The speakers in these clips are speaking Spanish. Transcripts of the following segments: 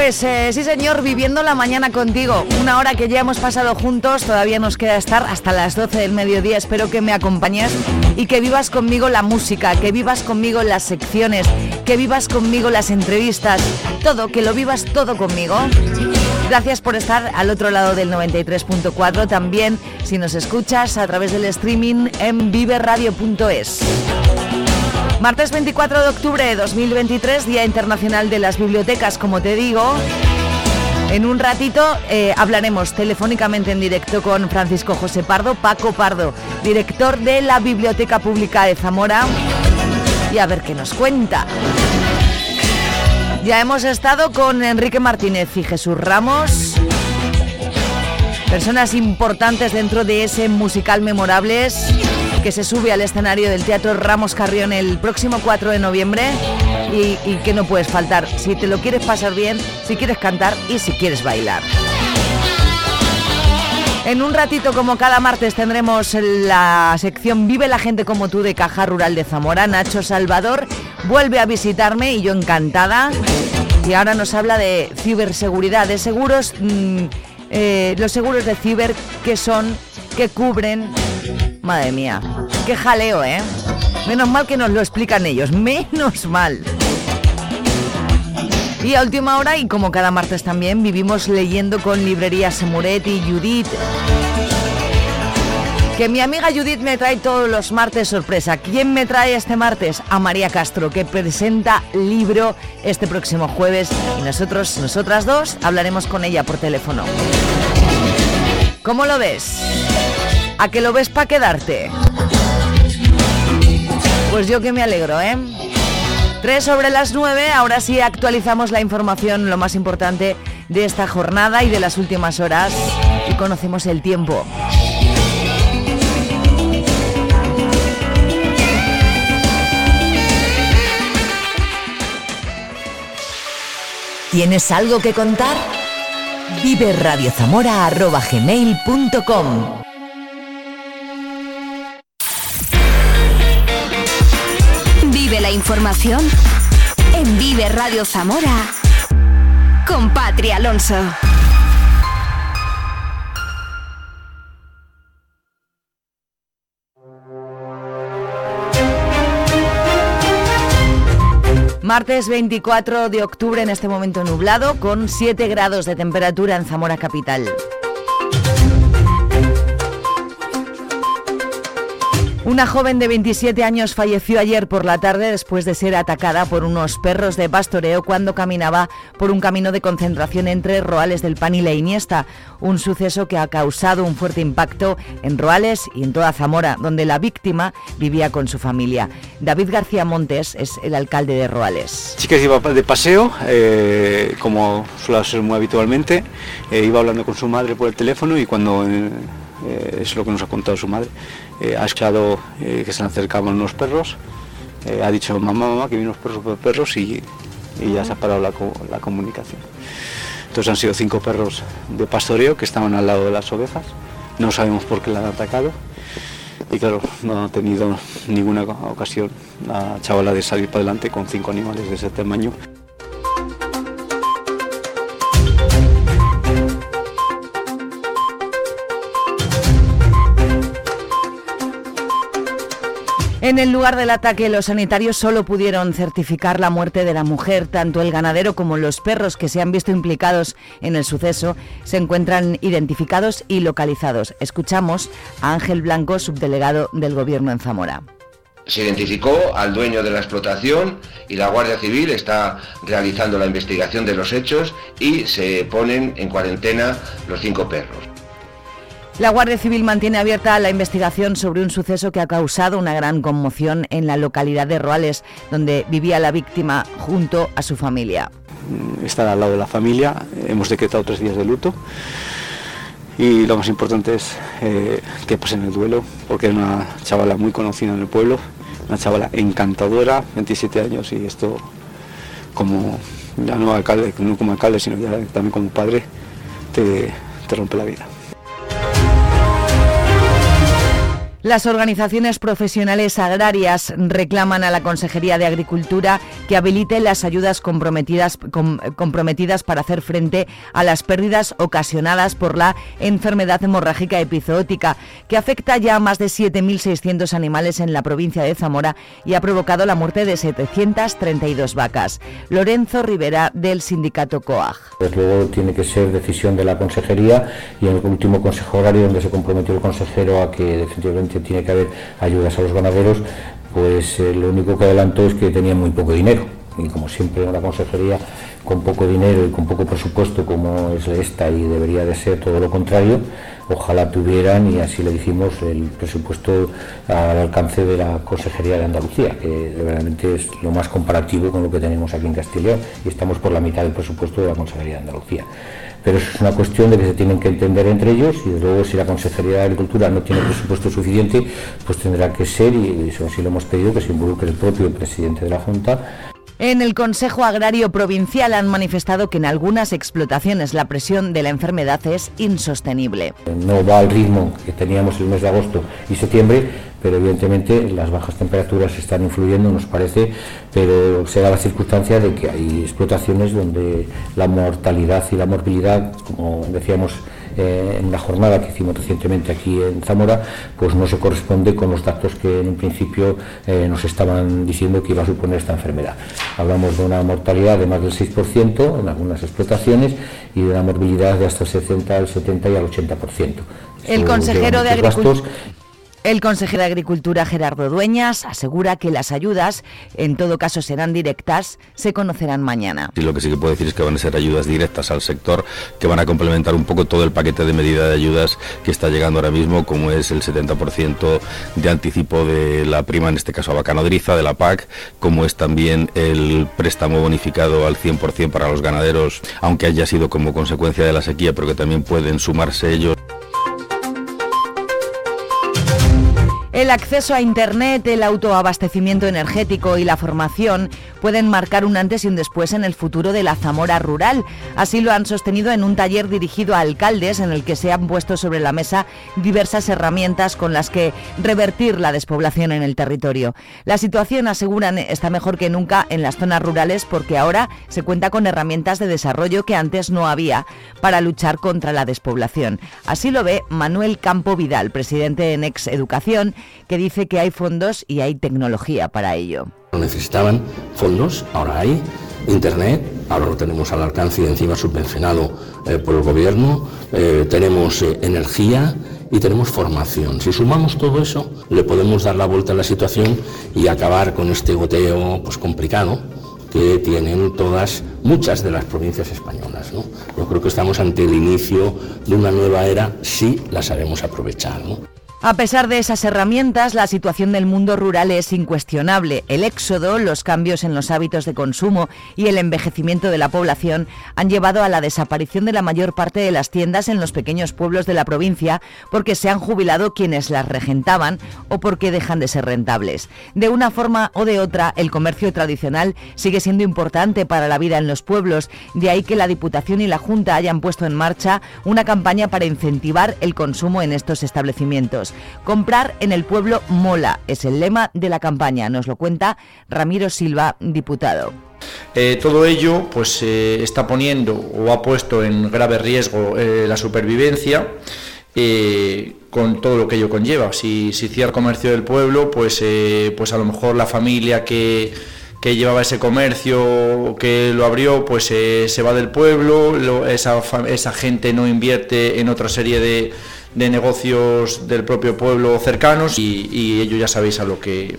Pues eh, sí, señor, viviendo la mañana contigo. Una hora que ya hemos pasado juntos, todavía nos queda estar hasta las 12 del mediodía. Espero que me acompañes y que vivas conmigo la música, que vivas conmigo las secciones, que vivas conmigo las entrevistas, todo, que lo vivas todo conmigo. Gracias por estar al otro lado del 93.4. También si nos escuchas a través del streaming en viveradio.es. Martes 24 de octubre de 2023, Día Internacional de las Bibliotecas, como te digo. En un ratito eh, hablaremos telefónicamente en directo con Francisco José Pardo, Paco Pardo, director de la Biblioteca Pública de Zamora, y a ver qué nos cuenta. Ya hemos estado con Enrique Martínez y Jesús Ramos, personas importantes dentro de ese musical Memorables que se sube al escenario del Teatro Ramos Carrión el próximo 4 de noviembre y, que no puedes faltar si te lo quieres pasar bien, si quieres cantar y si quieres bailar. En un ratito, como cada martes, tendremos la sección Vive la gente como tú de Caja Rural de Zamora. Nacho Salvador vuelve a visitarme y yo encantada. Y ahora nos habla de ciberseguridad, de seguros, mm, eh, los seguros de ciber que son, que cubren Madre mía, qué jaleo, ¿eh? Menos mal que nos lo explican ellos, menos mal. Y a última hora, y como cada martes también, vivimos leyendo con librerías Semuret y Judith. Que mi amiga Judith me trae todos los martes sorpresa. ¿Quién me trae este martes? A María Castro, que presenta libro este próximo jueves. Y nosotros, nosotras dos, hablaremos con ella por teléfono. ¿Cómo lo ves? ¿A que lo ves para quedarte? Pues yo que me alegro, ¿eh? Tres sobre las nueve, ahora sí actualizamos la información, lo más importante de esta jornada y de las últimas horas y conocemos el tiempo. ¿Tienes algo que contar? Vive la información en Vive Radio Zamora con Patria Alonso. Martes 24 de octubre en este momento nublado con 7 grados de temperatura en Zamora Capital. Una joven de 27 años falleció ayer por la tarde después de ser atacada por unos perros de pastoreo cuando caminaba por un camino de concentración entre Roales del Pan y la Iniesta, un suceso que ha causado un fuerte impacto en Roales y en toda Zamora, donde la víctima vivía con su familia. David García Montes es el alcalde de Roales. Chica iba de paseo, eh, como suele ser muy habitualmente, eh, iba hablando con su madre por el teléfono y cuando... Eh, es lo que nos ha contado su madre, eh, ha escuchado eh, que se le acercaban unos perros, eh, ha dicho mamá, mamá, que vienen unos perros, perros y, ya se ha parado la, la, comunicación. Entonces han sido cinco perros de pastoreo que estaban al lado de las ovejas, no sabemos por qué la han atacado y claro, no ha tenido ninguna ocasión la chavala de salir para adelante con cinco animales de ese tamaño. En el lugar del ataque, los sanitarios solo pudieron certificar la muerte de la mujer. Tanto el ganadero como los perros que se han visto implicados en el suceso se encuentran identificados y localizados. Escuchamos a Ángel Blanco, subdelegado del Gobierno en Zamora. Se identificó al dueño de la explotación y la Guardia Civil está realizando la investigación de los hechos y se ponen en cuarentena los cinco perros. La Guardia Civil mantiene abierta la investigación sobre un suceso que ha causado una gran conmoción en la localidad de Roales, donde vivía la víctima junto a su familia. Estar al lado de la familia, hemos decretado tres días de luto y lo más importante es eh, que pasen el duelo, porque es una chavala muy conocida en el pueblo, una chavala encantadora, 27 años y esto como ya no alcalde, no como alcalde, sino ya también como padre, te, te rompe la vida. Las organizaciones profesionales agrarias reclaman a la Consejería de Agricultura que habilite las ayudas comprometidas, comprometidas para hacer frente a las pérdidas ocasionadas por la enfermedad hemorrágica epizootica, que afecta ya a más de 7.600 animales en la provincia de Zamora y ha provocado la muerte de 732 vacas. Lorenzo Rivera, del sindicato COAG. Pues luego tiene que ser decisión de la Consejería y en el último Consejo Horario donde se comprometió el consejero a que definitivamente tiene que haber ayudas a los ganaderos, pues eh, lo único que adelanto es que tenían muy poco dinero. Y como siempre en una consejería con poco dinero y con poco presupuesto como es esta y debería de ser todo lo contrario, ojalá tuvieran y así le dijimos el presupuesto al alcance de la Consejería de Andalucía, que realmente es lo más comparativo con lo que tenemos aquí en Castilla y estamos por la mitad del presupuesto de la Consejería de Andalucía pero eso es una cuestión de que se tienen que entender entre ellos y luego si la Consejería de Agricultura no tiene presupuesto suficiente, pues tendrá que ser, y eso así lo hemos pedido, que se involucre el propio presidente de la Junta en el Consejo Agrario Provincial han manifestado que en algunas explotaciones la presión de la enfermedad es insostenible. No va al ritmo que teníamos el mes de agosto y septiembre, pero evidentemente las bajas temperaturas están influyendo, nos parece, pero se da la circunstancia de que hay explotaciones donde la mortalidad y la morbilidad, como decíamos, eh, en la jornada que hicimos recientemente aquí en Zamora, pues no se corresponde con los datos que en un principio eh, nos estaban diciendo que iba a suponer esta enfermedad. Hablamos de una mortalidad de más del 6% en algunas explotaciones y de una morbilidad de hasta el 60, el 70 y al 80%. El consejero de Agricultura el consejero de Agricultura Gerardo Dueñas asegura que las ayudas, en todo caso serán directas, se conocerán mañana. Y lo que sí que puedo decir es que van a ser ayudas directas al sector, que van a complementar un poco todo el paquete de medida de ayudas que está llegando ahora mismo, como es el 70% de anticipo de la prima, en este caso a vaca nodriza, de la PAC, como es también el préstamo bonificado al 100% para los ganaderos, aunque haya sido como consecuencia de la sequía, pero que también pueden sumarse ellos. El acceso a Internet, el autoabastecimiento energético y la formación pueden marcar un antes y un después en el futuro de la Zamora rural. Así lo han sostenido en un taller dirigido a alcaldes en el que se han puesto sobre la mesa diversas herramientas con las que revertir la despoblación en el territorio. La situación, aseguran, está mejor que nunca en las zonas rurales porque ahora se cuenta con herramientas de desarrollo que antes no había para luchar contra la despoblación. Así lo ve Manuel Campo Vidal, presidente en Ex Educación que dice que hay fondos y hay tecnología para ello. Necesitaban fondos, ahora hay. Internet, ahora lo tenemos al alcance y encima subvencionado eh, por el gobierno. Eh, tenemos eh, energía y tenemos formación. Si sumamos todo eso, le podemos dar la vuelta a la situación y acabar con este goteo pues, complicado que tienen todas, muchas de las provincias españolas. Yo creo que estamos ante el inicio de una nueva era si la sabemos aprovechar. A pesar de esas herramientas, la situación del mundo rural es incuestionable. El éxodo, los cambios en los hábitos de consumo y el envejecimiento de la población han llevado a la desaparición de la mayor parte de las tiendas en los pequeños pueblos de la provincia porque se han jubilado quienes las regentaban o porque dejan de ser rentables. De una forma o de otra, el comercio tradicional sigue siendo importante para la vida en los pueblos, de ahí que la Diputación y la Junta hayan puesto en marcha una campaña para incentivar el consumo en estos establecimientos. Comprar en el pueblo mola es el lema de la campaña, nos lo cuenta Ramiro Silva, diputado. Eh, todo ello pues eh, está poniendo o ha puesto en grave riesgo eh, la supervivencia con todo lo que ello conlleva. Si, si cierra comercio del pueblo, pues, pues a lo mejor la familia que, que llevaba ese comercio, que lo abrió, pues se va del pueblo, esa gente no invierte en otra serie de, de negocios del propio pueblo cercanos y, y ello ya sabéis a lo que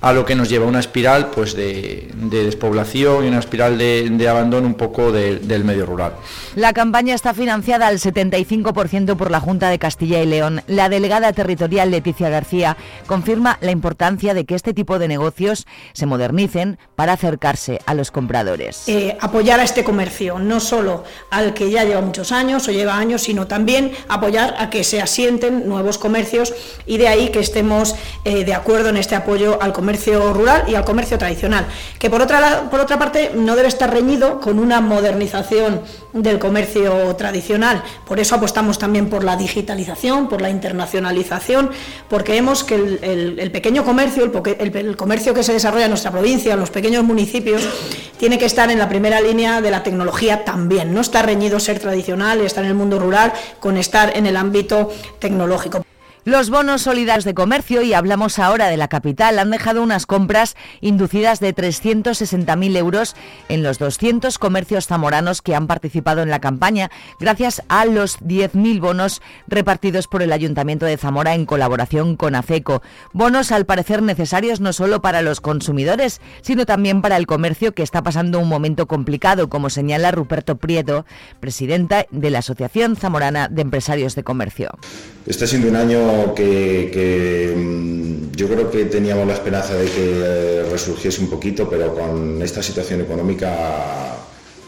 a lo que nos lleva una espiral pues de, despoblación y una espiral de, abandono un poco del medio rural. La campaña está financiada al 75% por la Junta de Castilla y León. La delegada territorial Leticia García confirma la importancia de que este tipo de negocios se modernicen para acercarse a los compradores. Eh, apoyar a este comercio, no solo al que ya lleva muchos años o lleva años, sino también apoyar a que se asienten nuevos comercios y de ahí que estemos eh, de acuerdo en este apoyo al comercio comercio rural y al comercio tradicional, que por otra, por otra parte no debe estar reñido con una modernización del comercio tradicional. Por eso apostamos también por la digitalización, por la internacionalización, porque vemos que el, pequeño comercio, el, el, comercio que se desarrolla en nuestra provincia, en los pequeños municipios, tiene que estar en la primera línea de la tecnología también. No está reñido ser tradicional estar en el mundo rural con estar en el ámbito tecnológico. Los bonos solidarios de comercio, y hablamos ahora de la capital, han dejado unas compras inducidas de 360.000 euros en los 200 comercios zamoranos que han participado en la campaña, gracias a los 10.000 bonos repartidos por el Ayuntamiento de Zamora en colaboración con AFECO. Bonos al parecer necesarios no solo para los consumidores, sino también para el comercio que está pasando un momento complicado, como señala Ruperto Prieto, presidenta de la Asociación Zamorana de Empresarios de Comercio. Está siendo un año que, mm, yo creo que teníamos la esperanza de que eh, resurgiese un poquito, pero con esta situación económica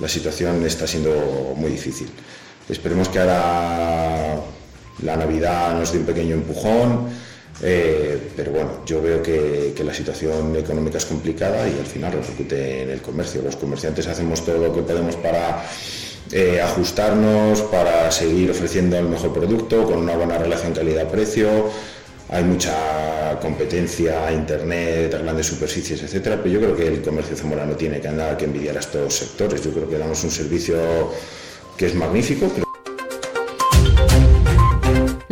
la situación está siendo muy difícil. Esperemos que ahora la Navidad nos dé un pequeño empujón, eh, pero bueno, yo veo que, que, la situación económica es complicada y al final repercute en el comercio. Los comerciantes hacemos todo lo que podemos para eh, ajustarnos para seguir ofreciendo el mejor producto con una buena relación calidad-precio. Hay mucha competencia, internet, grandes superficies, etcétera, pero yo creo que el comercio zamorano tiene que andar que envidiar a estos sectores. Yo creo que damos un servicio que es magnífico.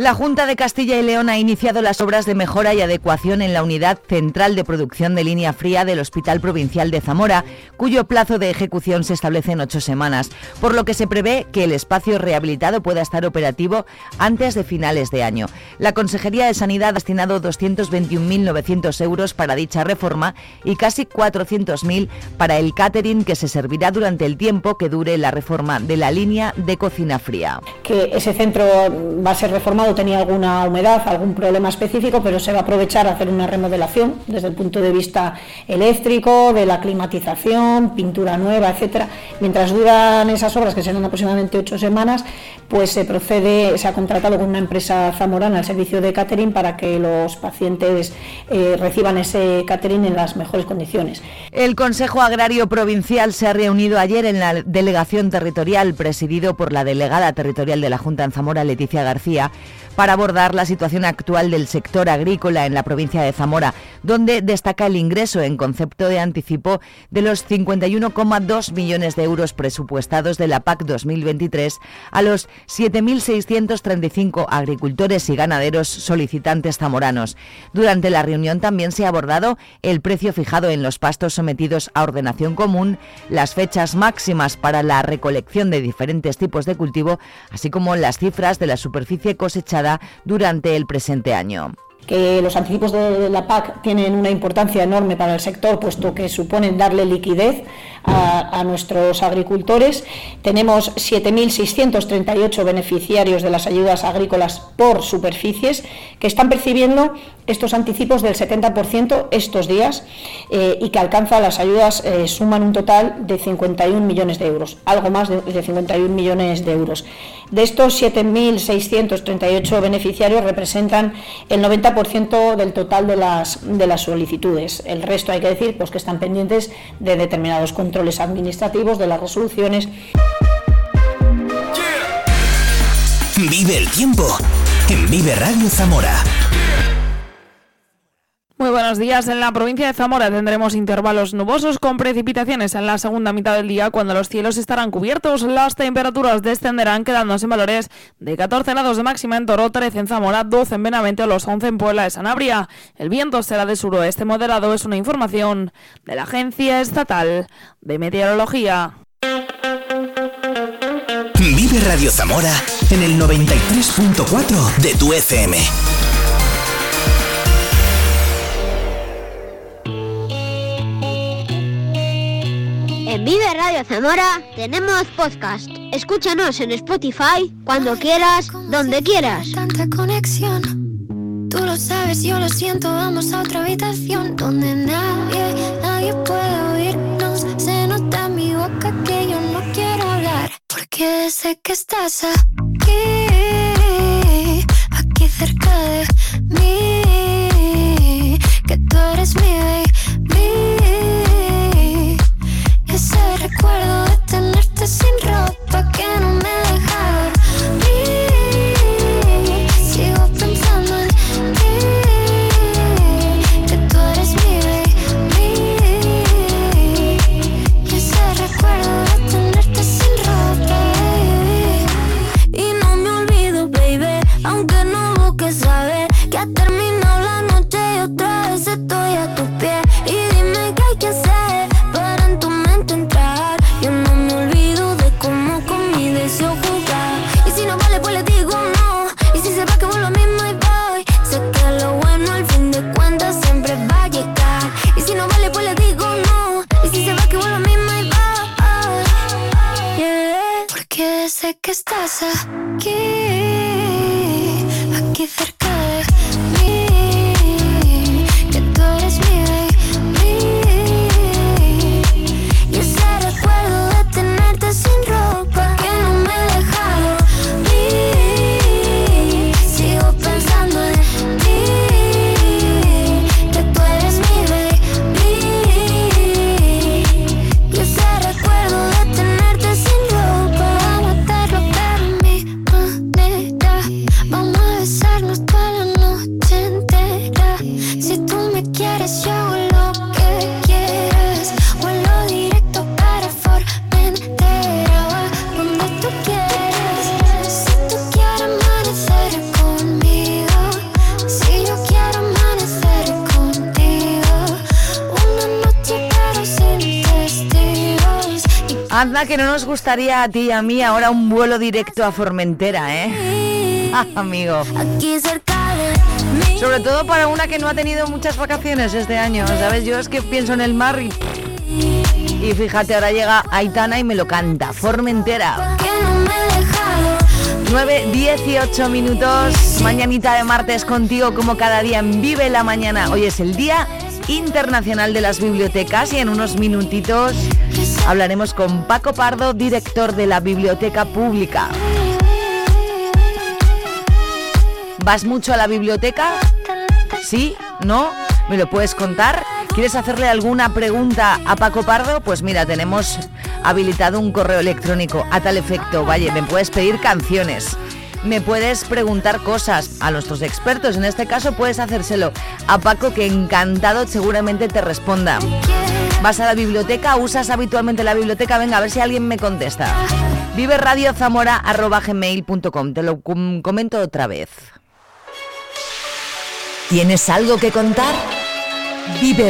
La Junta de Castilla y León ha iniciado las obras de mejora y adecuación en la unidad central de producción de línea fría del Hospital Provincial de Zamora, cuyo plazo de ejecución se establece en ocho semanas, por lo que se prevé que el espacio rehabilitado pueda estar operativo antes de finales de año. La Consejería de Sanidad ha destinado 221.900 euros para dicha reforma y casi 400.000 para el catering que se servirá durante el tiempo que dure la reforma de la línea de cocina fría. Que ese centro va a ser reformado tenía alguna humedad, algún problema específico, pero se va a aprovechar a hacer una remodelación desde el punto de vista eléctrico, de la climatización, pintura nueva, etcétera. Mientras duran esas obras, que serán aproximadamente ocho semanas, pues se procede, se ha contratado con una empresa zamorana el servicio de catering para que los pacientes eh, reciban ese catering en las mejores condiciones. El Consejo Agrario Provincial se ha reunido ayer en la delegación territorial presidido por la delegada territorial de la Junta en Zamora, Leticia García, para abordar la situación actual del sector agrícola en la provincia de Zamora, donde destaca el ingreso en concepto de anticipo de los 51,2 millones de euros presupuestados de la PAC 2023 a los 7.635 agricultores y ganaderos solicitantes zamoranos. Durante la reunión también se ha abordado el precio fijado en los pastos sometidos a ordenación común, las fechas máximas para la recolección de diferentes tipos de cultivo, así como las cifras de la superficie cosechada durante el presente año los anticipos de la PAC tienen una importancia enorme para el sector, puesto que suponen darle liquidez a, nuestros agricultores. Tenemos 7.638 beneficiarios de las ayudas agrícolas por superficies que están percibiendo estos anticipos del 70% estos días eh, y que alcanza las ayudas, eh, suman un total de 51 millones de euros, algo más de, de 51 millones de euros. De estos 7.638 beneficiarios representan el 90% del total de las, de las solicitudes. El resto hay que decir pues, que están pendientes de determinados controles administrativos, de las resoluciones. Vive el tiempo en Vive Radio Zamora. Muy buenos días. En la provincia de Zamora tendremos intervalos nubosos con precipitaciones en la segunda mitad del día cuando los cielos estarán cubiertos. Las temperaturas descenderán quedándose en valores de 14 grados de máxima en Toro, 13 en Zamora, 12 en Benavente o los 11 en Puebla de Sanabria. El viento será de suroeste moderado. Es una información de la Agencia Estatal de Meteorología. Vive Radio Zamora en el 93.4 de tu FM. En Vive Radio Zamora tenemos podcast. Escúchanos en Spotify cuando quieras, donde quieras. Tanta conexión. Tú lo sabes, yo lo siento. Vamos a otra habitación donde nadie, nadie puede oírnos. Se nota en mi boca que yo no quiero hablar. Porque sé que estás aquí, aquí cerca de mí. Que tú eres mi Anda, que no nos gustaría a ti y a mí ahora un vuelo directo a Formentera, ¿eh? Amigo. Aquí cerca Sobre todo para una que no ha tenido muchas vacaciones este año, ¿sabes? Yo es que pienso en el mar y... Y fíjate, ahora llega Aitana y me lo canta, Formentera. 9, 18 minutos, mañanita de martes contigo como cada día en Vive la Mañana. Hoy es el Día Internacional de las Bibliotecas y en unos minutitos hablaremos con Paco Pardo, director de la Biblioteca Pública. ¿Vas mucho a la biblioteca? ¿Sí? ¿No? ¿Me lo puedes contar? ¿Quieres hacerle alguna pregunta a Paco Pardo? Pues mira, tenemos habilitado un correo electrónico a tal efecto. Vaya, me puedes pedir canciones. Me puedes preguntar cosas a nuestros expertos. En este caso puedes hacérselo a Paco que encantado seguramente te responda. ¿Vas a la biblioteca? ¿Usas habitualmente la biblioteca? Venga, a ver si alguien me contesta. Vive. Te lo com- comento otra vez. ¿Tienes algo que contar? Vive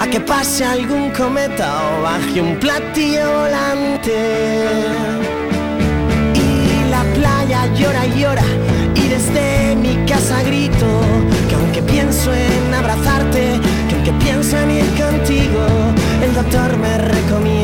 a que pase algún cometa o baje un platillo volante. Y la playa llora y llora y desde mi casa grito que aunque pienso en abrazarte, que aunque pienso en ir contigo, el doctor me recomienda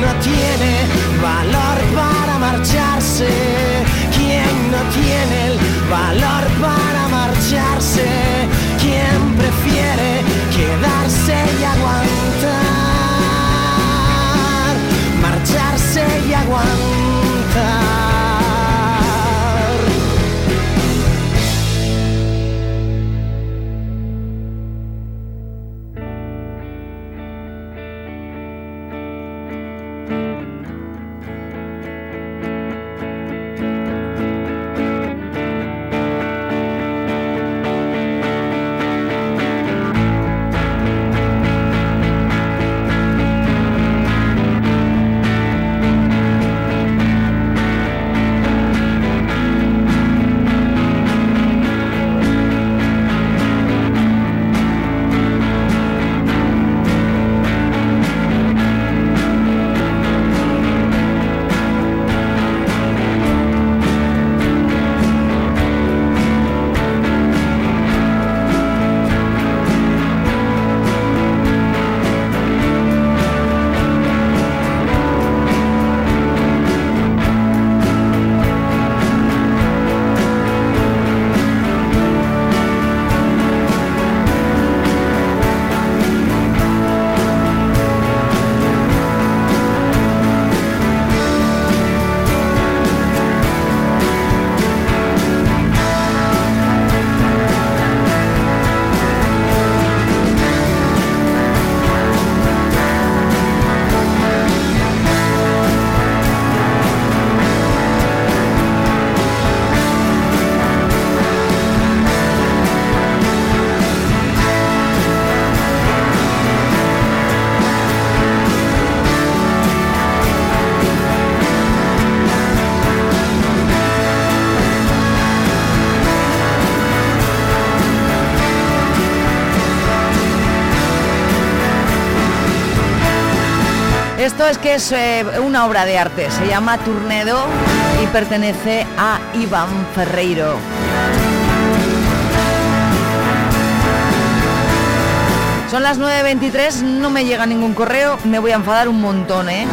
¿Quién no tiene valor para marcharse? ¿Quién no tiene el valor para marcharse? ¿Quién prefiere quedarse y aguantar? Marcharse y aguantar. Esto es que es eh, una obra de arte, se llama Turnedo y pertenece a Iván Ferreiro. Son las 9.23, no me llega ningún correo, me voy a enfadar un montón, ¿eh?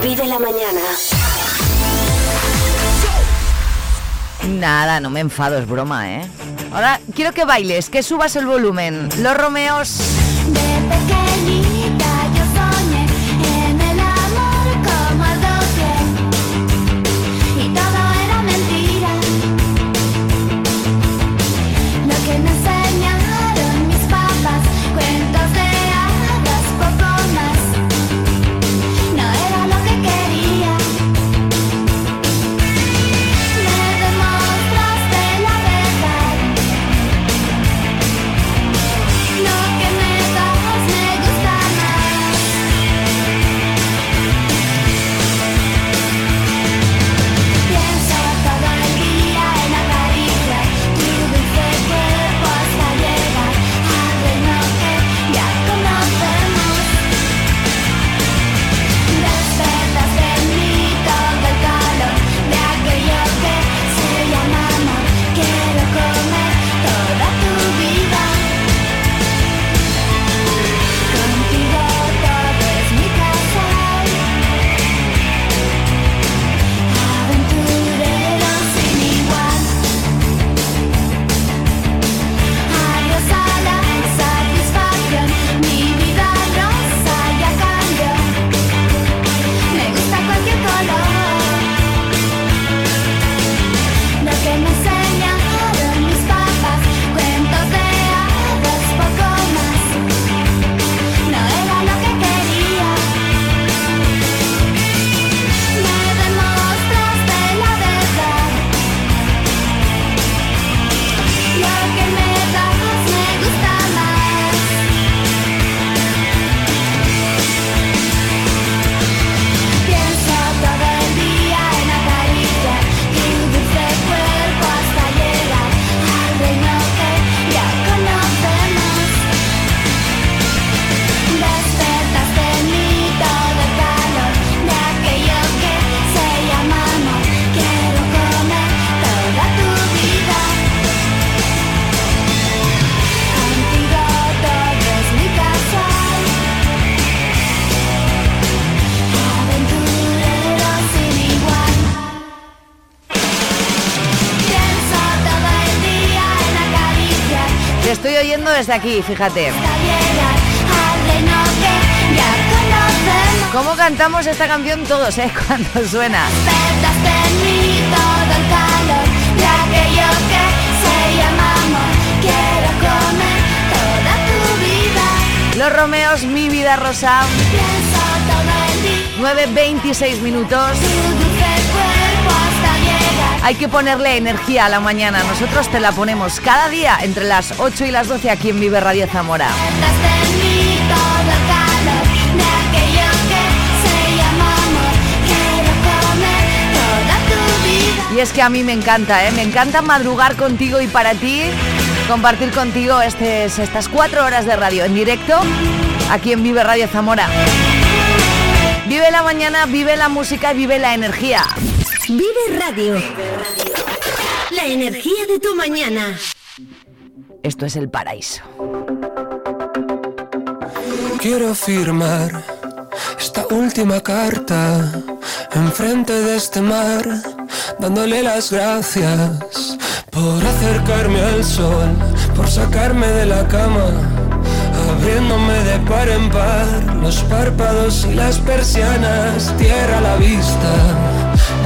Vive la mañana. Nada, no me enfado, es broma, ¿eh? Ahora quiero que bailes, que subas el volumen. Los Romeos. Aquí, fíjate. ¿Cómo cantamos esta canción todos, eh? Cuando suena. Los Romeos, mi vida rosa. 9.26 minutos. Hay que ponerle energía a la mañana. Nosotros te la ponemos cada día entre las 8 y las 12 aquí en Vive Radio Zamora. Y es que a mí me encanta, ¿eh? Me encanta madrugar contigo y para ti compartir contigo este, estas cuatro horas de radio en directo aquí en Vive Radio Zamora. Vive la mañana, vive la música y vive la energía. Vive Radio. La energía de tu mañana. Esto es el paraíso. Quiero firmar esta última carta enfrente de este mar, dándole las gracias por acercarme al sol, por sacarme de la cama, abriéndome de par en par los párpados y las persianas, tierra a la vista,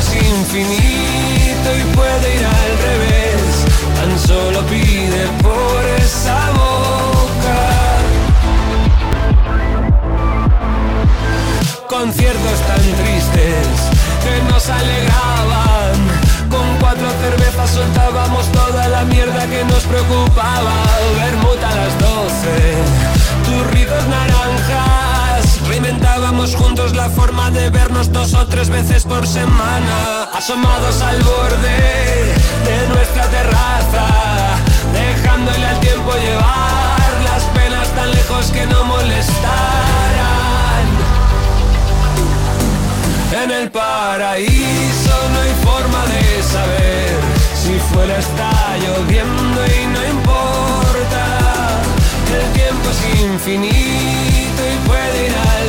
Es infinito y puede ir al revés. Tan solo pide por esa boca. Conciertos tan tristes que nos alegraban. Con cuatro cervezas soltábamos toda la mierda que nos preocupaba. Vermut a las doce, turridos naranjas. Reinventábamos juntos la forma de vernos dos o tres veces por semana. Asomados al borde de nuestra terraza, dejándole al tiempo llevar las penas tan lejos que no molestaran. En el paraíso no hay forma de saber si fuera está lloviendo y no importa. El tiempo es infinito y puede ir. Tan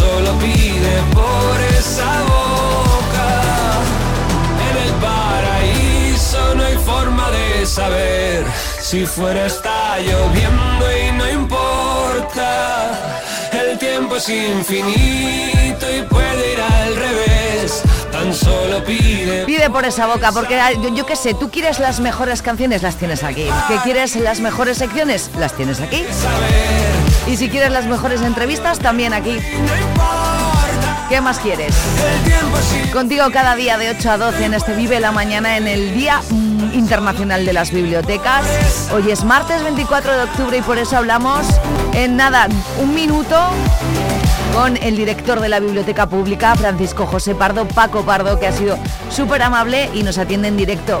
solo pide por esa boca. En el paraíso no hay forma de saber si fuera está lloviendo y no importa. El tiempo es infinito y puede ir al revés. Tan solo pide. Pide por esa boca, porque yo, yo qué sé, tú quieres las mejores canciones, las tienes aquí. ¿Que quieres las mejores secciones? Las tienes aquí. Y si quieres las mejores entrevistas, también aquí. ¿Qué más quieres? Contigo cada día de 8 a 12 en este Vive la Mañana en el Día mm, Internacional de las Bibliotecas. Hoy es martes 24 de octubre y por eso hablamos en nada, un minuto con el director de la Biblioteca Pública, Francisco José Pardo, Paco Pardo, que ha sido súper amable y nos atiende en directo.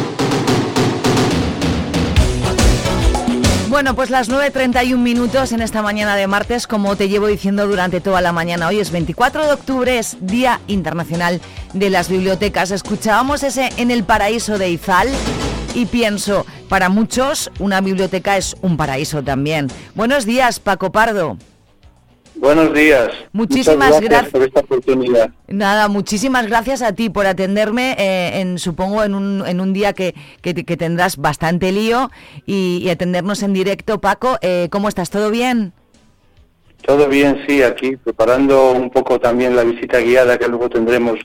Bueno, pues las 9.31 minutos en esta mañana de martes, como te llevo diciendo durante toda la mañana. Hoy es 24 de octubre, es Día Internacional de las Bibliotecas. Escuchábamos ese En el Paraíso de Izal y pienso, para muchos una biblioteca es un paraíso también. Buenos días, Paco Pardo. Buenos días. Muchísimas gracias. por esta oportunidad. Nada, muchísimas gracias a ti por atenderme, eh, en, supongo en un, en un día que, que- que tendrás bastante lío y, y atendernos en directo. Paco, eh, ¿cómo estás? ¿Todo bien? Todo bien, sí, aquí preparando un poco también la visita guiada que luego tendremos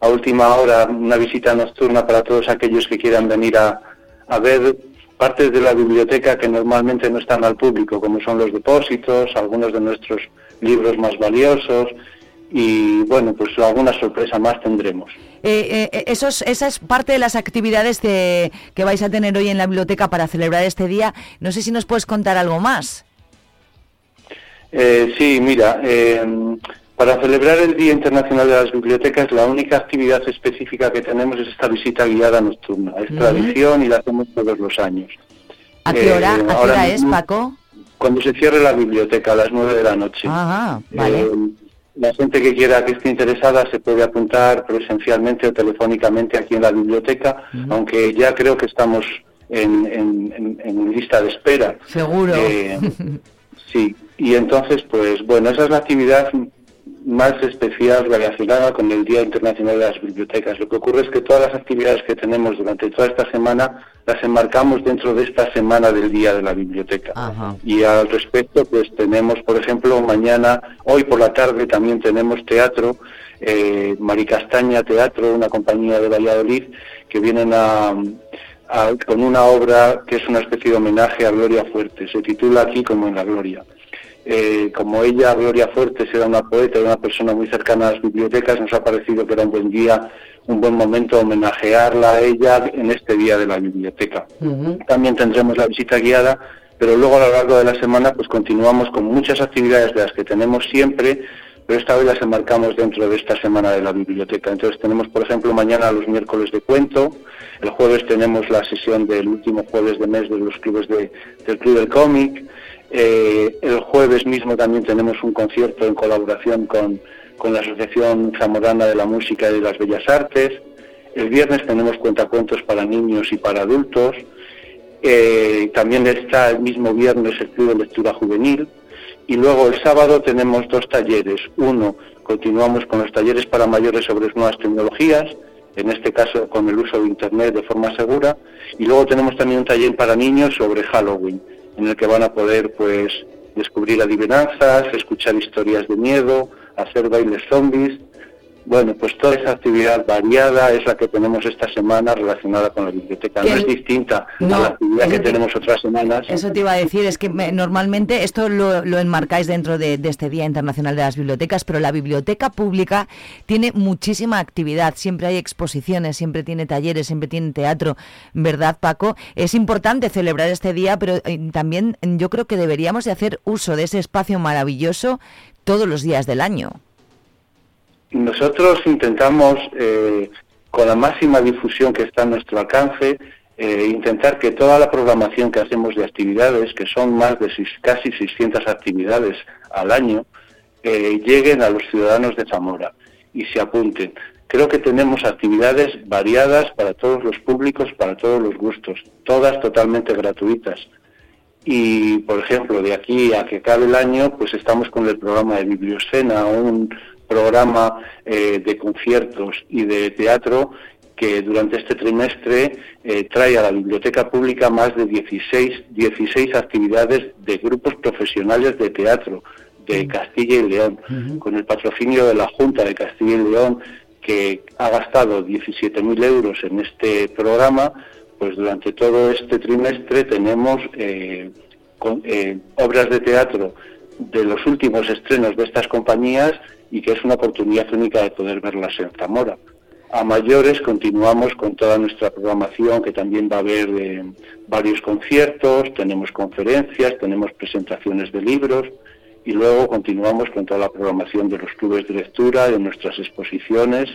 a última hora, una visita nocturna para todos aquellos que quieran venir a, a ver partes de la biblioteca que normalmente no están al público, como son los depósitos, algunos de nuestros libros más valiosos y bueno, pues alguna sorpresa más tendremos. Eh, eh, eso es- esa es parte de las actividades que, que vais a tener hoy en la biblioteca para celebrar este día. No sé si nos puedes contar algo más. Eh, sí, mira, eh, para celebrar el Día Internacional de las Bibliotecas, la única actividad específica que tenemos es esta visita guiada nocturna. Es tradición y la hacemos todos los años. ¿A qué Eh, hora, ¿a qué hora es, Paco? Cuando se cierre la biblioteca, a las nueve de la noche. Ajá, vale. Eh, la gente que quiera que esté interesada se puede apuntar presencialmente o telefónicamente aquí en la biblioteca, aunque ya creo que estamos en, en- en- en lista de espera. Seguro. Eh, sí, y entonces, pues bueno, esa es la actividad más especial relacionada con el Día Internacional de las Bibliotecas. Lo que ocurre es que todas las actividades que tenemos durante toda esta semana las enmarcamos dentro de esta semana del Día de la Biblioteca. Y al respecto, pues tenemos, por ejemplo, mañana, hoy por la tarde también tenemos teatro, eh, Maricastaña Teatro, una compañía de Valladolid, que vienen a, a- con una obra que es una especie de homenaje a Gloria Fuerte. Se titula Aquí como en la Gloria. Eh, como ella, Gloria Fuertes, era una poeta y una persona muy cercana a las bibliotecas, nos ha parecido que era un buen día, un buen momento homenajearla a ella en este día de la biblioteca. También tendremos la visita guiada, pero luego a lo largo de la semana pues continuamos con muchas actividades de las que tenemos siempre, pero esta vez las enmarcamos dentro de esta semana de la biblioteca. Entonces tenemos, por ejemplo, mañana los miércoles de cuento, el jueves tenemos la sesión del último jueves de mes de los clubes de- del Club del Cómic, eh, el jueves mismo también tenemos un concierto en colaboración con, la Asociación Zamorana de la Música y las Bellas Artes, el viernes tenemos cuentacuentos para niños y para adultos, eh, también está el mismo viernes el Club de Lectura Juvenil, y luego el sábado tenemos dos talleres. Uno, continuamos con los talleres para mayores sobre nuevas tecnologías, en este caso con el uso de Internet de forma segura. Y luego tenemos también un taller para niños sobre Halloween, en el que van a poder pues descubrir adivinanzas, escuchar historias de miedo, hacer bailes zombies. Bueno, pues toda esa actividad variada es la que tenemos esta semana relacionada con la biblioteca. No es distinta No, a la actividad que te- tenemos otras semanas. Eso te iba a decir, es que me- normalmente esto lo, lo enmarcáis dentro de, de este Día Internacional de las Bibliotecas, pero la biblioteca pública tiene muchísima actividad, siempre hay exposiciones, siempre tiene talleres, siempre tiene teatro, ¿verdad Paco? Es importante celebrar este día, pero eh, también yo creo que deberíamos de hacer uso de ese espacio maravilloso todos los días del año. Nosotros intentamos, eh, con la máxima difusión que está a nuestro alcance, eh, intentar que toda la programación que hacemos de actividades, que son más de casi 600 actividades al año, eh, lleguen a los ciudadanos de Zamora y se apunten. Creo que tenemos actividades variadas para todos los públicos, para todos los gustos, todas totalmente gratuitas. Y, por ejemplo, de aquí a que acabe el año, pues estamos con el programa de Biblioscena, un programa eh, de conciertos y de teatro que durante este trimestre eh, trae a la biblioteca pública más de 16, 16 actividades de grupos profesionales de teatro de Castilla y León, con el patrocinio de la Junta de Castilla y León, que ha gastado 17.000 euros en este programa, pues durante todo este trimestre tenemos eh, con- eh, obras de teatro de los últimos estrenos de estas compañías y que es una oportunidad única de poder verlas en Zamora. A mayores continuamos con toda nuestra programación, que también va a haber varios conciertos, tenemos conferencias, tenemos presentaciones de libros y luego continuamos con toda la programación de los clubes de lectura, de nuestras exposiciones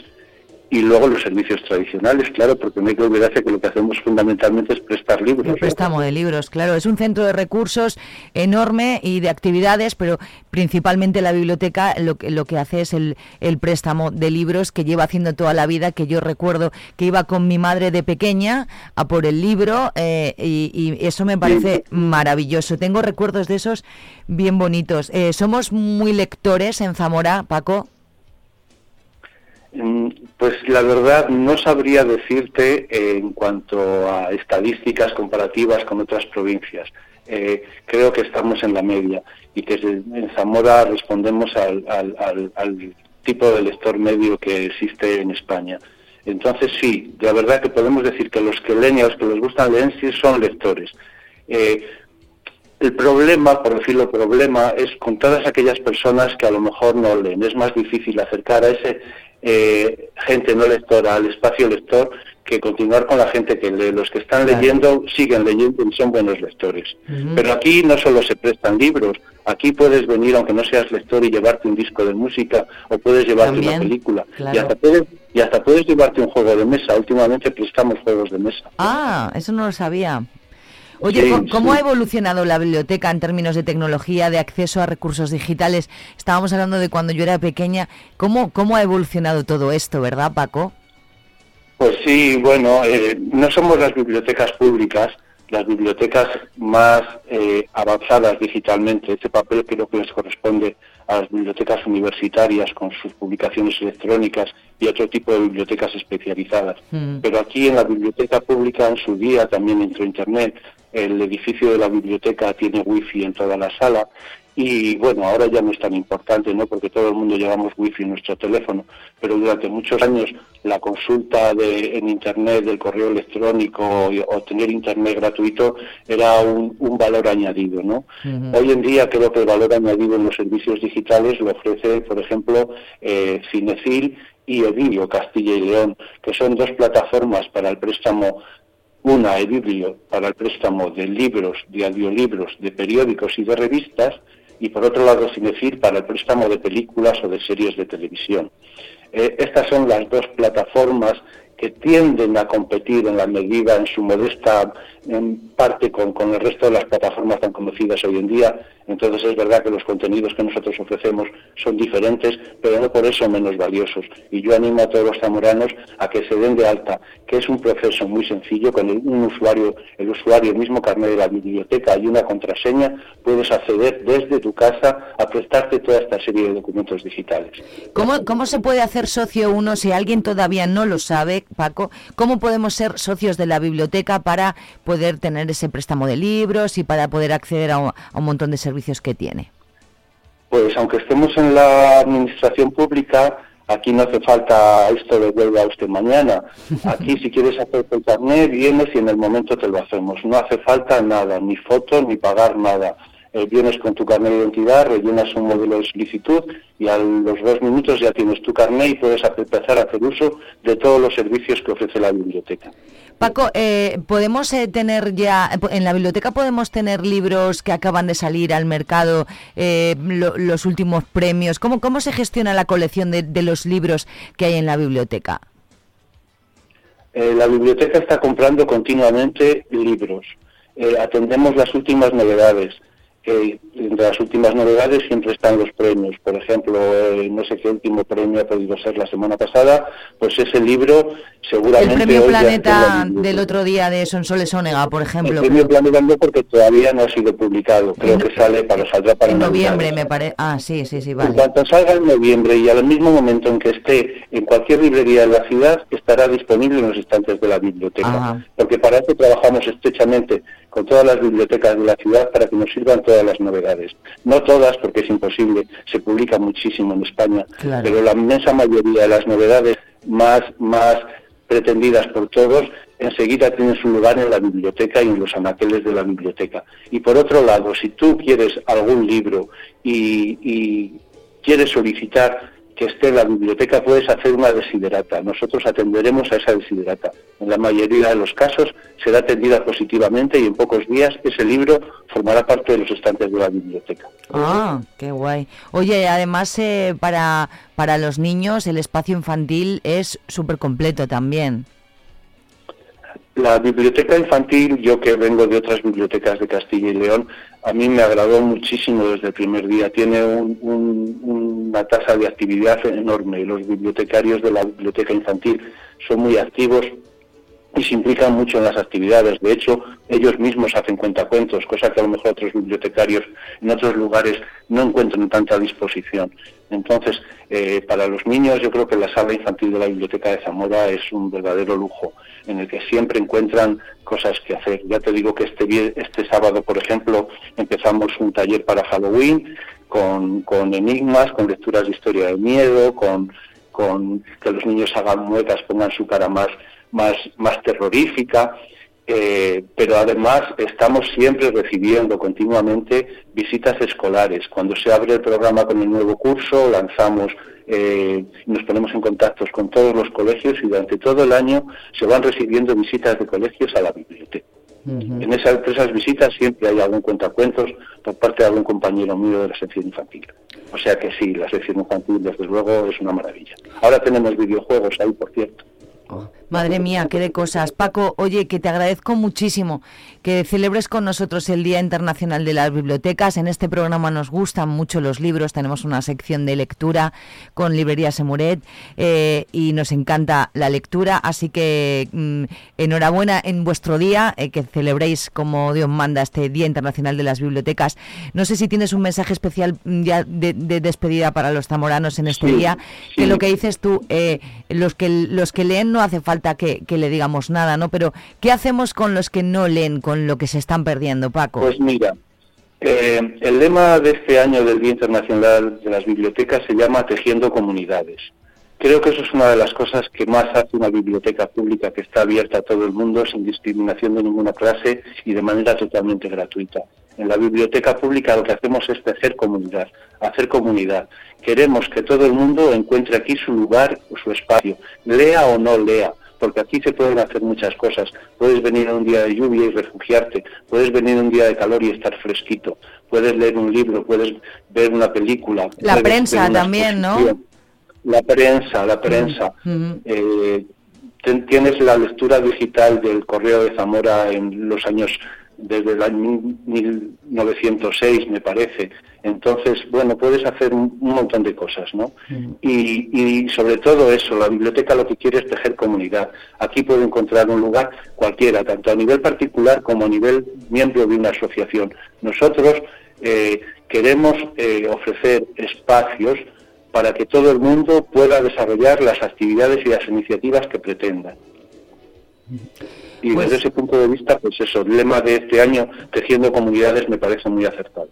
y luego los servicios tradicionales, claro, porque no hay que olvidarse que lo que hacemos fundamentalmente es prestar libros. El préstamo de libros, claro, es un centro de recursos enorme y de actividades, pero principalmente la biblioteca lo que, lo que hace es el, el préstamo de libros que lleva haciendo toda la vida, que yo recuerdo que iba con mi madre de pequeña a por el libro eh, y, y eso me parece maravilloso. Tengo recuerdos de esos bien bonitos. Eh, ¿Somos muy lectores en Zamora, Paco? Pues la verdad no sabría decirte en cuanto a estadísticas comparativas con otras provincias. Eh, creo que estamos en la media y que en Zamora respondemos al tipo de lector medio que existe en España. Entonces sí, la verdad que podemos decir que los que leen y a los que les gusta leer sí son lectores. Eh, el problema, por decirlo problema, es con todas aquellas personas que a lo mejor no leen. Es más difícil acercar a ese eh, gente no lectora al espacio lector que continuar con la gente que lee. Los que están Claro. leyendo siguen leyendo y son buenos lectores. Pero aquí no solo se prestan libros, aquí puedes venir aunque no seas lector y llevarte un disco de música o puedes llevarte También, una película. claro. Y, hasta puedes, y hasta puedes llevarte un juego de mesa. Últimamente prestamos juegos de mesa. Ah, eso no lo sabía. Oye, Sí, ¿cómo- ¿cómo sí. ha evolucionado la biblioteca en términos de tecnología, de acceso a recursos digitales? Estábamos hablando de cuando yo era pequeña. ¿Cómo, cómo ha evolucionado todo esto, verdad, Paco? Pues sí, bueno, eh, no somos las bibliotecas públicas, las bibliotecas más eh, avanzadas digitalmente. Este papel creo que les corresponde a las bibliotecas universitarias con sus publicaciones electrónicas y otro tipo de bibliotecas especializadas. Pero aquí en la biblioteca pública, en su día, también entró Internet. El edificio de la biblioteca tiene wifi en toda la sala. Y bueno, ahora ya no es tan importante, ¿no? Porque todo el mundo llevamos wifi en nuestro teléfono. Pero durante muchos años la consulta de, en Internet, del correo electrónico o tener Internet gratuito era un, un valor añadido, ¿no? Hoy en día creo que el valor añadido en los servicios digitales lo ofrece, por ejemplo, eh, Cinecil y Evilio, Castilla y León, que son dos plataformas para el préstamo, una Evilio para el préstamo de libros, de audiolibros, de periódicos y de revistas, y por otro lado Cinefil para el préstamo de películas o de series de televisión. Eh, estas son las dos plataformas que tienden a competir en la medida, en su modesta parte, con, con el resto de las plataformas tan conocidas hoy en día. Entonces es verdad que los contenidos que nosotros ofrecemos son diferentes, pero no por eso menos valiosos. Y yo animo a todos los zamoranos a que se den de alta, que es un proceso muy sencillo, con el- un usuario, el usuario, mismo carnet de la biblioteca y una contraseña, puedes acceder desde tu casa a prestarte toda esta serie de documentos digitales. ¿Cómo, ¿Cómo se puede hacer socio uno si alguien todavía no lo sabe, Paco? ¿Cómo podemos ser socios de la biblioteca para poder tener ese préstamo de libros y para poder acceder a un, montón de servicios que tiene? Pues aunque estemos en la administración pública, aquí no hace falta esto de vuelva usted mañana. Aquí si quieres hacer el carnet, vienes y en el momento te lo hacemos. No hace falta nada, ni foto, ni pagar nada. Eh, vienes con tu carnet de identidad, rellenas un modelo de solicitud y a los dos minutos ya tienes tu carnet y puedes empezar a hacer uso de todos los servicios que ofrece la biblioteca. Paco, eh, ¿podemos eh, tener ya, en la biblioteca podemos tener libros que acaban de salir al mercado, eh, lo- los últimos premios? ¿Cómo, ¿Cómo se gestiona la colección de, de los libros que hay en la biblioteca? La biblioteca está comprando continuamente libros. Eh, atendemos las últimas novedades. Eh, entre las últimas novedades siempre están los premios. Por ejemplo, eh, no sé qué último premio ha podido ser la semana pasada, pues ese libro seguramente... El premio en Planeta del otro día de Sonsoles Onega, por El ejemplo. premio Planeta no porque todavía no ha sido publicado. Creo que sale para saldrá para En noviembre, me parece. Ah, sí, sí, sí, En vale. cuanto salga en noviembre y al mismo momento en que esté en cualquier librería de la ciudad, estará disponible en los estantes de la biblioteca. Ajá. Porque para eso trabajamos estrechamente con todas las bibliotecas de la ciudad para que nos sirvan todas las novedades. No todas, porque es imposible, se publica muchísimo en España, Claro. pero la inmensa mayoría de las novedades más, más pretendidas por todos enseguida tienen su lugar en la biblioteca y en los anaqueles de la biblioteca. Y por otro lado, si tú quieres algún libro y, y quieres solicitar que esté la biblioteca, puedes hacer una desiderata. Nosotros atenderemos a esa desiderata. En la mayoría de los casos será atendida positivamente y en pocos días ese libro formará parte de los estantes de la biblioteca. Ah, qué guay. Oye, además eh, para, para los niños el espacio infantil es súper completo también. La biblioteca infantil, yo que vengo de otras bibliotecas de Castilla y León, a mí me agradó muchísimo desde el primer día. Tiene un- un- una tasa de actividad enorme. Los bibliotecarios de la biblioteca infantil son muy activos y se implican mucho en las actividades. De hecho, ellos mismos hacen cuentacuentos, cosa que a lo mejor otros bibliotecarios en otros lugares no encuentran tanta disposición. Entonces, eh, para los niños, yo creo que la sala infantil de la Biblioteca de Zamora es un verdadero lujo, en el que siempre encuentran cosas que hacer. Ya te digo que este, este sábado, por ejemplo, empezamos un taller para Halloween con, con enigmas, con lecturas de historia del miedo, con, con que los niños hagan muecas, pongan su cara más, más, más terrorífica. Eh, pero además estamos siempre recibiendo continuamente visitas escolares. Cuando se abre el programa con el nuevo curso, lanzamos, eh, nos ponemos en contacto con todos los colegios y durante todo el año se van recibiendo visitas de colegios a la biblioteca. En esas, esas visitas siempre hay algún cuentacuentos por parte de algún compañero mío de la sección infantil. O sea que sí, la sección infantil desde luego es una maravilla. Ahora tenemos videojuegos ahí, por cierto. Madre mía, qué de cosas. Paco, oye, que te agradezco muchísimo que celebres con nosotros el Día Internacional de las Bibliotecas. En este programa nos gustan mucho los libros, tenemos una sección de lectura con Librería Semuret eh, y nos encanta la lectura, así que mm, enhorabuena en vuestro día, eh, que celebréis como Dios manda este Día Internacional de las Bibliotecas. No sé si tienes un mensaje especial mm, ya de, de despedida para los zamoranos en este Sí, día, que lo que dices tú, eh, los que los que leen no hace falta que, que le digamos nada, ¿no? Pero ¿qué hacemos con los que no leen, con lo que se están perdiendo, Paco? Pues mira, eh, el lema de este año del Día Internacional de las Bibliotecas se llama Tejiendo Comunidades. Creo que eso es una de las cosas que más hace una biblioteca pública que está abierta a todo el mundo sin discriminación de ninguna clase y de manera totalmente gratuita. En la biblioteca pública lo que hacemos es tejer comunidad, hacer comunidad. Queremos que todo el mundo encuentre aquí su lugar o su espacio, lea o no lea, porque aquí se pueden hacer muchas cosas. Puedes venir un día de lluvia y refugiarte, puedes venir un día de calor y estar fresquito, puedes leer un libro, puedes ver una película. La prensa también, ¿no? La prensa, la prensa. Ujú. Eh, ten- tienes la lectura digital del Correo de Zamora en los años desde el año 1906, me parece. Entonces, bueno, puedes hacer un, un montón de cosas, ¿no? Y, y sobre todo eso, la biblioteca lo que quiere es tejer comunidad. Aquí puede encontrar un lugar cualquiera, tanto a nivel particular como a nivel miembro de una asociación. Nosotros eh, queremos eh, ofrecer espacios para que todo el mundo pueda desarrollar las actividades y las iniciativas que pretenda. Y Pues- desde ese punto de vista, pues eso, el lema de este año, Tejiendo Comunidades, me parece muy acertado.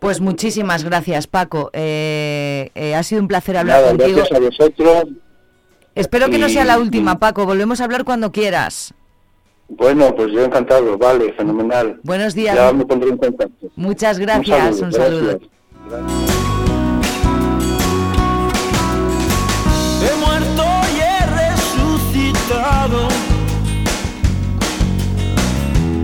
Pues muchísimas gracias, Paco. Eh, eh, ha sido un placer hablar Nada, contigo. gracias a vosotros. Espero que no sea la última, Paco. Volvemos a hablar cuando quieras. Bueno, pues yo encantado, vale, fenomenal. Buenos días. Ya me pondré en contacto. Muchas gracias. Un saludo. gracias.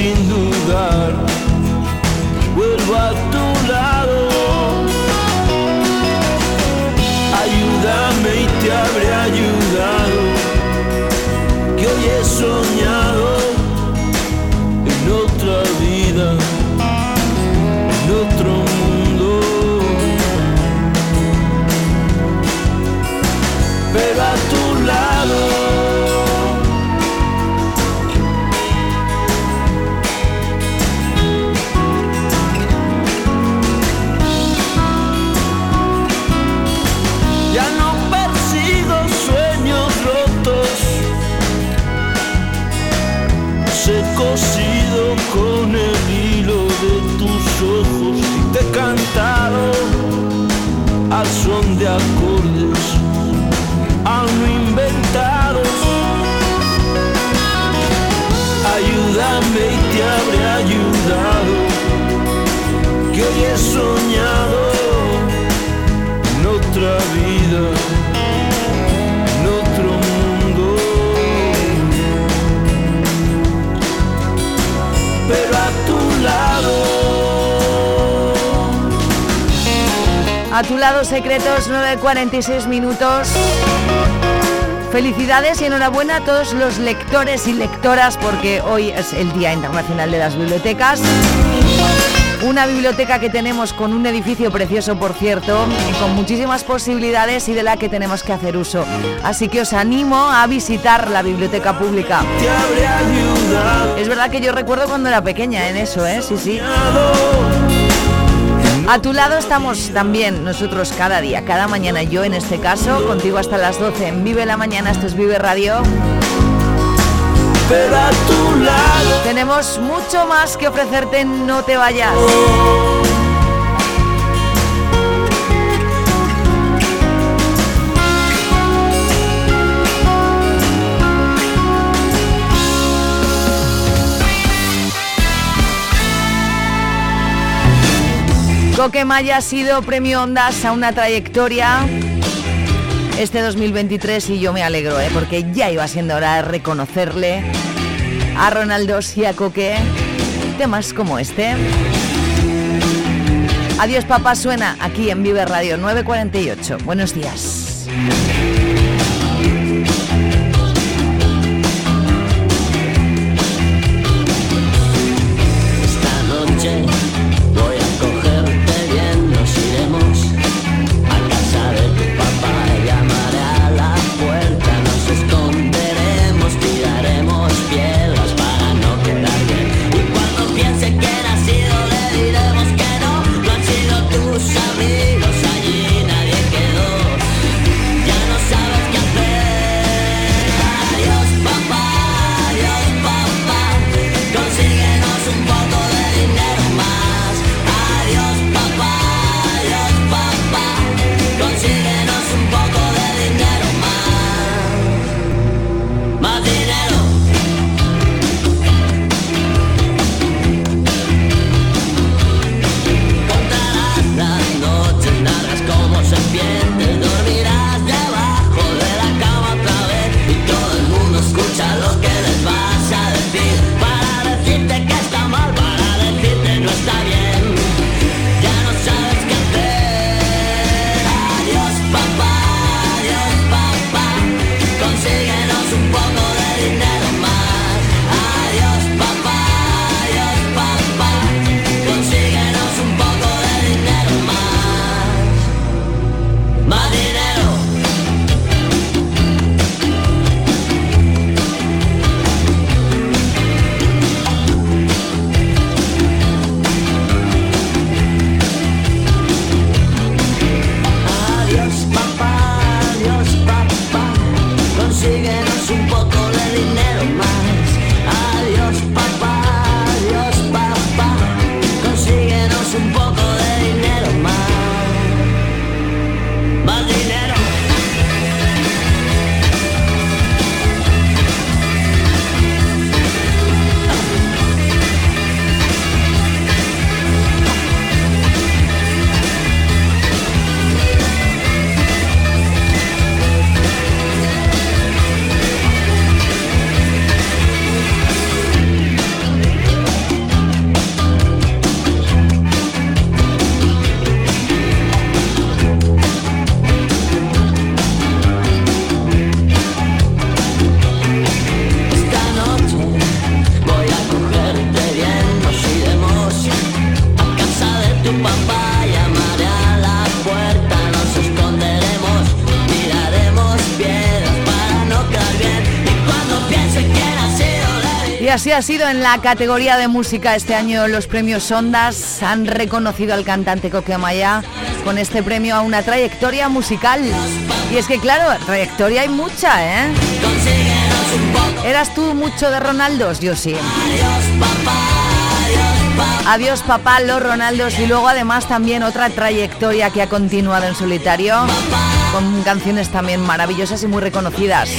sin dudar. Vuelvo a secretos, 9.46 minutos. Felicidades y enhorabuena a todos los lectores y lectoras porque hoy es el Día Internacional de las Bibliotecas. Una biblioteca que tenemos con un edificio precioso, por cierto, con muchísimas posibilidades y de la que tenemos que hacer uso. Así que os animo a visitar la biblioteca pública. Es verdad que yo recuerdo cuando era pequeña en eso, ¿eh? Sí, sí. A tu lado estamos también nosotros cada día, cada mañana. Yo en este caso, contigo hasta las 12 en Vive la Mañana, esto es Vive Radio. Pero a tu lado. Tenemos mucho más que ofrecerte, no te vayas. Coquemaya ha sido premio Ondas a una trayectoria este 2023 y yo me alegro, ¿eh? porque ya iba siendo hora de reconocerle a Ronaldo y a Coque temas como este. Adiós papá suena aquí en Vive Radio 948. Buenos días. Así ha sido en la categoría de música este año los premios Ondas han reconocido al cantante Coque Amaya con este premio a una trayectoria musical. Y es que claro, trayectoria hay mucha, ¿eh? ¿Eras tú mucho de Ronaldos? Yo sí. Adiós papá, los Ronaldos y luego además también otra trayectoria que ha continuado en solitario con canciones también maravillosas y muy reconocidas.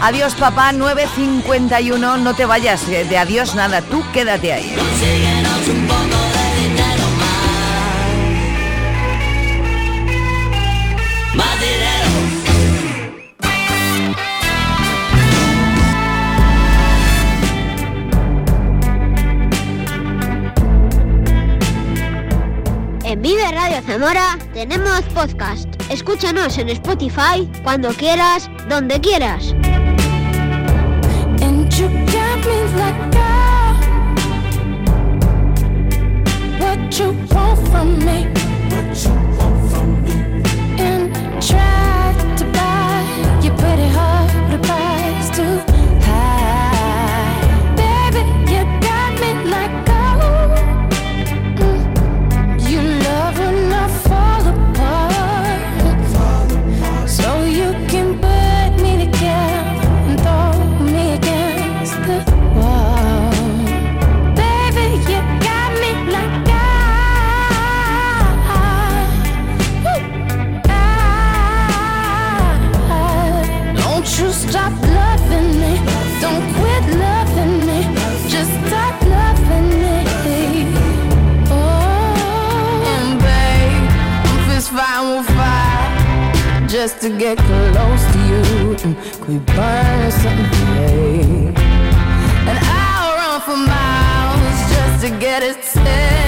Adiós papá, 9.51, no te vayas, eh, de adiós nada, tú quédate ahí. En Vive Radio Zamora tenemos podcast. Escúchanos en Spotify cuando quieras, donde quieras. You got me like what you want from me. Just to get close to you. And we burn something, babe. And I'll run for miles just to get a taste.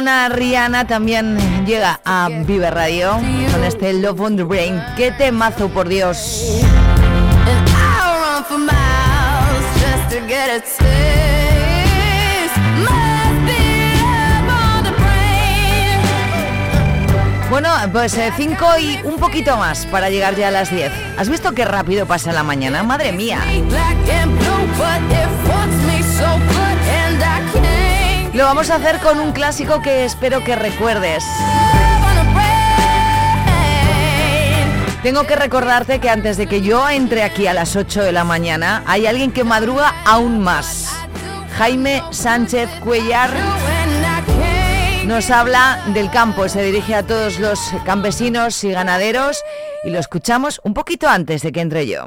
Rihanna también llega a Vive Radio con este Love on the Brain. ¡Qué temazo, por Dios! Bueno, pues 5 y un poquito más para llegar ya a las 10. ¿Has visto qué rápido pasa la mañana? ¡Madre mía! Lo vamos a hacer con un clásico que espero que recuerdes. Tengo que recordarte que antes de que yo entre aquí a las 8 de la mañana, hay alguien que madruga aún más. Jaime Sánchez Cuellar nos habla del campo, se dirige a todos los campesinos y ganaderos y lo escuchamos un poquito antes de que entre yo.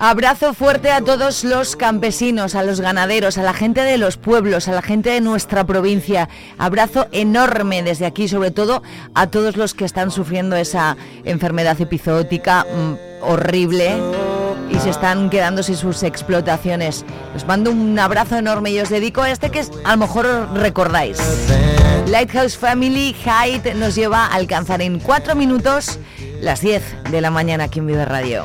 Abrazo fuerte a todos los campesinos, a los ganaderos, a la gente de los pueblos, a la gente de nuestra provincia. Abrazo enorme desde aquí, sobre todo a todos los que están sufriendo esa enfermedad epizootica mm, horrible y se están quedando sin sus explotaciones. Os mando un abrazo enorme y os dedico a este que a lo mejor os recordáis. Lighthouse Family Height nos lleva a alcanzar en cuatro minutos las 10 de la mañana aquí en Vive Radio.